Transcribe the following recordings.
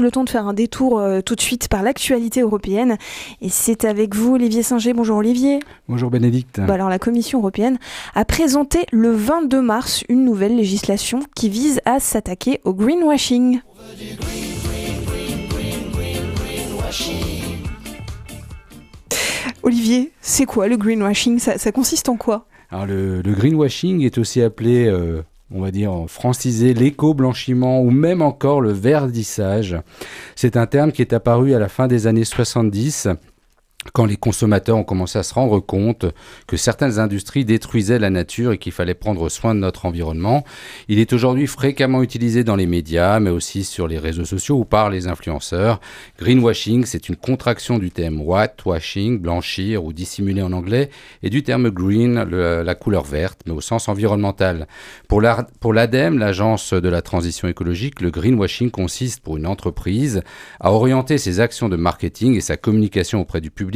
le temps de faire un détour euh, tout de suite par l'actualité européenne. Et c'est avec vous, Olivier Singer. Bonjour Olivier. Bonjour Bénédicte. Bah alors la Commission européenne a présenté le 22 mars une nouvelle législation qui vise à s'attaquer au greenwashing. Olivier, c'est quoi le greenwashing? Ça, ça, consiste en quoi? Alors le, le, greenwashing est aussi appelé euh, on va dire, franciser l'éco-blanchiment ou même encore le verdissage. C'est un terme qui est apparu à la fin des années 70 quand les consommateurs ont commencé à se rendre compte que certaines industries détruisaient la nature et qu'il fallait prendre soin de notre environnement. Il est aujourd'hui fréquemment utilisé dans les médias, mais aussi sur les réseaux sociaux ou par les influenceurs. Greenwashing, c'est une contraction du terme whitewashing, blanchir ou dissimuler en anglais, et du terme green, la couleur verte, mais au sens environnemental. Pour l'ADEME, l'agence de la transition écologique, le greenwashing consiste pour une entreprise à orienter ses actions de marketing et sa communication auprès du public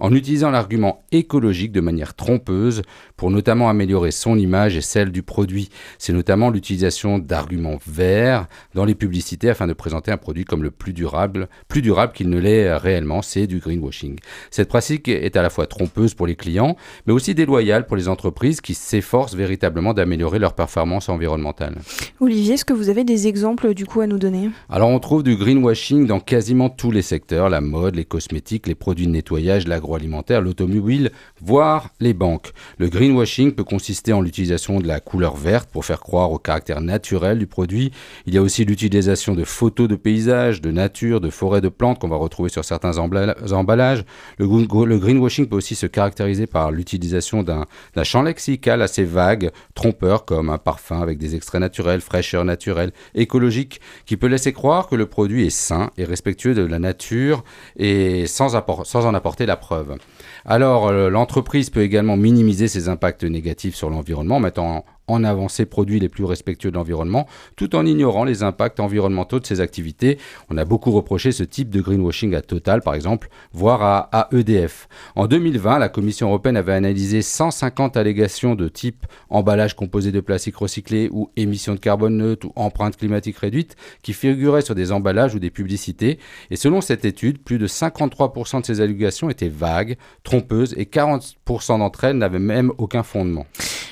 en utilisant l'argument écologique de manière trompeuse pour notamment améliorer son image et celle du produit. C'est notamment l'utilisation d'arguments verts dans les publicités afin de présenter un produit comme le plus durable, plus durable qu'il ne l'est réellement, c'est du greenwashing. Cette pratique est à la fois trompeuse pour les clients, mais aussi déloyale pour les entreprises qui s'efforcent véritablement d'améliorer leur performance environnementale. Olivier, est-ce que vous avez des exemples du coup à nous donner? Alors on trouve du greenwashing dans quasiment tous les secteurs, la mode, les cosmétiques, les produits de nettoyage l'agroalimentaire, l'automobile, voire les banques. Le greenwashing peut consister en l'utilisation de la couleur verte pour faire croire au caractère naturel du produit. Il y a aussi l'utilisation de photos de paysages, de nature, de forêts de plantes qu'on va retrouver sur certains emballages. Le, greenwashing peut aussi se caractériser par l'utilisation d'un champ lexical assez vague, trompeur, comme un parfum avec des extraits naturels, fraîcheur naturelle, écologique, qui peut laisser croire que le produit est sain et respectueux de la nature et sans, sans en apporter la preuve. Alors, euh, l'entreprise peut également minimiser ses impacts négatifs sur l'environnement en mettant en avant ses produits les plus respectueux de l'environnement, tout en ignorant les impacts environnementaux de ses activités. On a beaucoup reproché ce type de greenwashing à Total, par exemple, voire à, EDF. En 2020, la Commission européenne avait analysé 150 allégations de type emballage composé de plastique recyclé ou émissions de carbone neutre ou empreinte climatique réduite qui figuraient sur des emballages ou des publicités. Et selon cette étude, plus de 53% de ces allégations étaient vagues, trompeuses et 40% d'entre elles n'avaient même aucun fondement.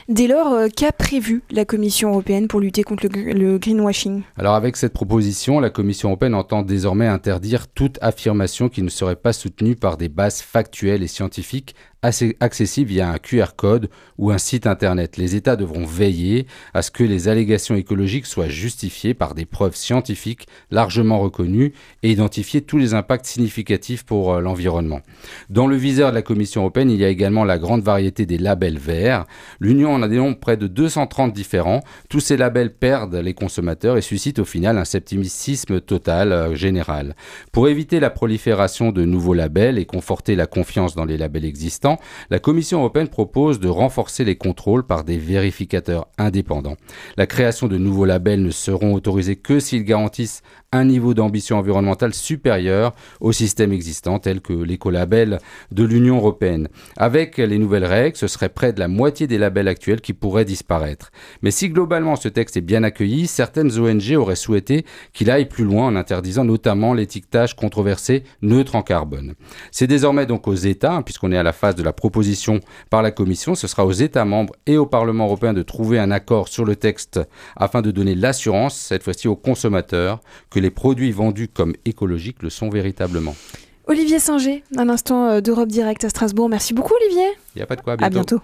Dès lors, euh, qu'a prévu la Commission européenne pour lutter contre le, greenwashing? Alors avec cette proposition, la Commission européenne entend désormais interdire toute affirmation qui ne serait pas soutenue par des bases factuelles et scientifiques accessible via un QR code ou un site internet. Les États devront veiller à ce que les allégations écologiques soient justifiées par des preuves scientifiques largement reconnues et identifier tous les impacts significatifs pour euh, l'environnement. Dans le viseur de la Commission européenne, il y a également la grande variété des labels verts. L'Union en a dénombre près de 230 différents. Tous ces labels perdent les consommateurs et suscitent au final un scepticisme total euh, général. Pour éviter la prolifération de nouveaux labels et conforter la confiance dans les labels existants, la Commission européenne propose de renforcer les contrôles par des vérificateurs indépendants. La création de nouveaux labels ne seront autorisés que s'ils garantissent un niveau d'ambition environnementale supérieur au système existant tel que l'écolabel de l'Union européenne. Avec les nouvelles règles, ce serait près de la moitié des labels actuels qui pourraient disparaître. Mais si globalement ce texte est bien accueilli, certaines ONG auraient souhaité qu'il aille plus loin en interdisant notamment l'étiquetage controversé neutre en carbone. C'est désormais donc aux États, puisqu'on est à la phase de la proposition par la Commission, ce sera aux États membres et au Parlement européen de trouver un accord sur le texte afin de donner l'assurance, cette fois-ci aux consommateurs, que les produits vendus comme écologiques le sont véritablement. Olivier Singer, un instant euh, d'Europe Direct à Strasbourg. Merci beaucoup Olivier. Il n'y a pas de quoi, À bientôt.